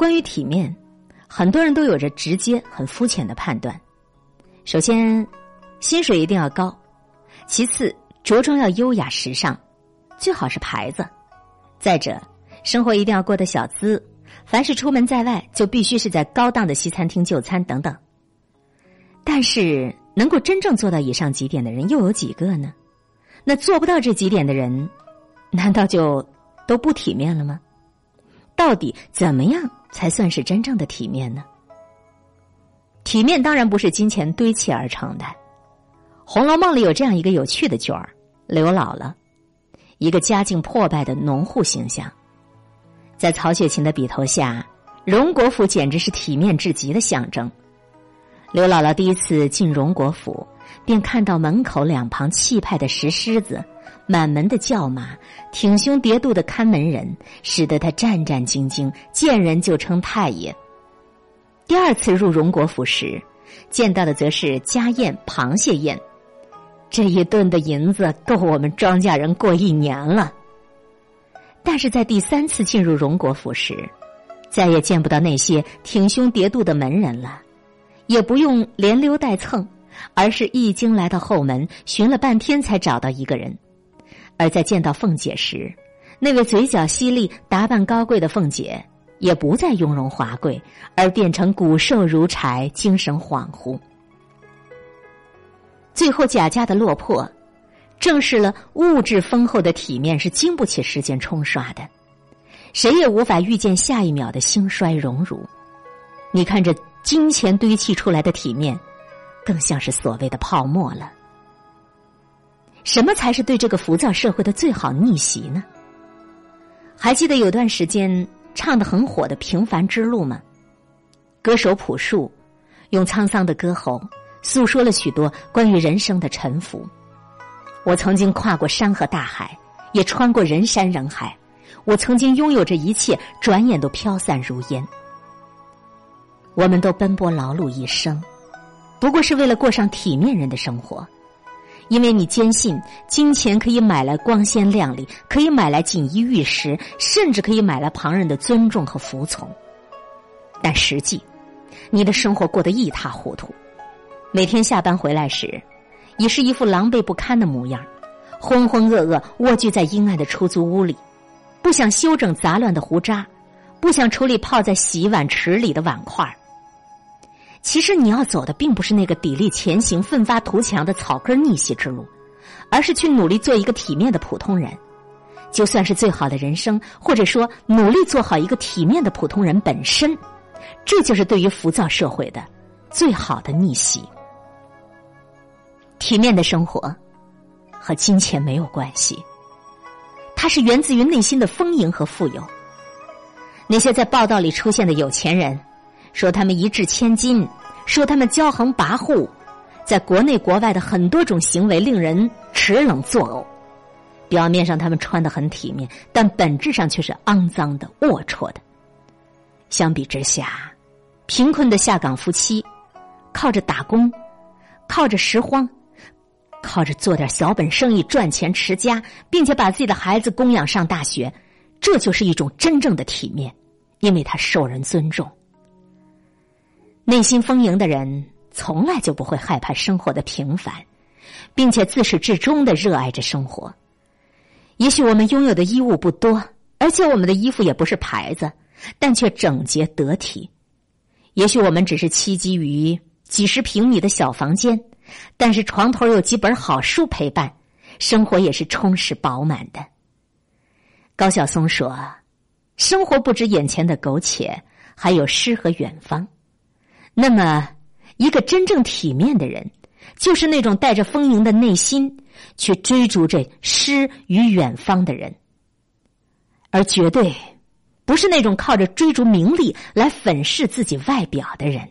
关于体面，很多人都有着直接、很肤浅的判断。首先，薪水一定要高；其次，着装要优雅时尚，最好是牌子；再者，生活一定要过得小资，凡是出门在外，就必须是在高档的西餐厅就餐等等。但是，能够真正做到以上几点的人又有几个呢？那做不到这几点的人，难道就都不体面了吗？到底怎么样才算是真正的体面呢？体面当然不是金钱堆砌而成的，《红楼梦》里有这样一个有趣的角儿——刘姥姥，一个家境破败的农户形象，在曹雪芹的笔头下，荣国府简直是体面至极的象征。刘姥姥第一次进荣国府，便看到门口两旁气派的石狮子、满门的叫骂、挺胸叠肚的看门人，使得他战战兢兢，见人就称太爷。第二次入荣国府时，见到的则是家宴螃蟹宴，这一顿的银子够我们庄稼人过一年了。但是在第三次进入荣国府时，再也见不到那些挺胸叠肚的门人了，也不用连溜带蹭，而是一经来到后门，寻了半天才找到一个人。而在见到凤姐时，那位嘴角犀利、打扮高贵的凤姐。也不再雍容华贵，而变成骨瘦如柴、精神恍惚。最后贾家的落魄，正是了物质丰厚的体面是经不起时间冲刷的，谁也无法预见下一秒的兴衰荣辱。你看这金钱堆砌出来的体面，更像是所谓的泡沫了。什么才是对这个浮躁社会的最好逆袭呢？还记得有段时间。唱的很火的《平凡之路》吗？歌手朴树用沧桑的歌喉诉说了许多关于人生的沉浮。我曾经跨过山和大海，也穿过人山人海。我曾经拥有着一切，转眼都飘散如烟。我们都奔波劳碌一生，不过是为了过上体面人的生活。因为你坚信金钱可以买来光鲜亮丽，可以买来锦衣玉食，甚至可以买来旁人的尊重和服从。但实际，你的生活过得一塌糊涂。每天下班回来时，已是一副狼狈不堪的模样，浑浑噩噩蜗居在阴暗的出租屋里，不想修整杂乱的胡渣，不想处理泡在洗碗池里的碗筷其实你要走的并不是那个砥砺前行、奋发图强的草根逆袭之路，而是去努力做一个体面的普通人。就算是最好的人生，或者说努力做好一个体面的普通人本身，这就是对于浮躁社会的最好的逆袭。体面的生活和金钱没有关系，它是源自于内心的丰盈和富有。那些在报道里出现的有钱人。说他们一掷千金，说他们骄横跋扈，在国内国外的很多种行为令人齿冷作呕。表面上他们穿的很体面，但本质上却是肮脏的、龌龊的。相比之下，贫困的下岗夫妻，靠着打工，靠着拾荒，靠着做点小本生意赚钱持家，并且把自己的孩子供养上大学，这就是一种真正的体面，因为他受人尊重。内心丰盈的人，从来就不会害怕生活的平凡，并且自始至终的热爱着生活。也许我们拥有的衣物不多，而且我们的衣服也不是牌子，但却整洁得体。也许我们只是栖息于几十平米的小房间，但是床头有几本好书陪伴，生活也是充实饱满的。高晓松说：“生活不止眼前的苟且，还有诗和远方。”那么，一个真正体面的人，就是那种带着丰盈的内心去追逐着诗与远方的人，而绝对不是那种靠着追逐名利来粉饰自己外表的人。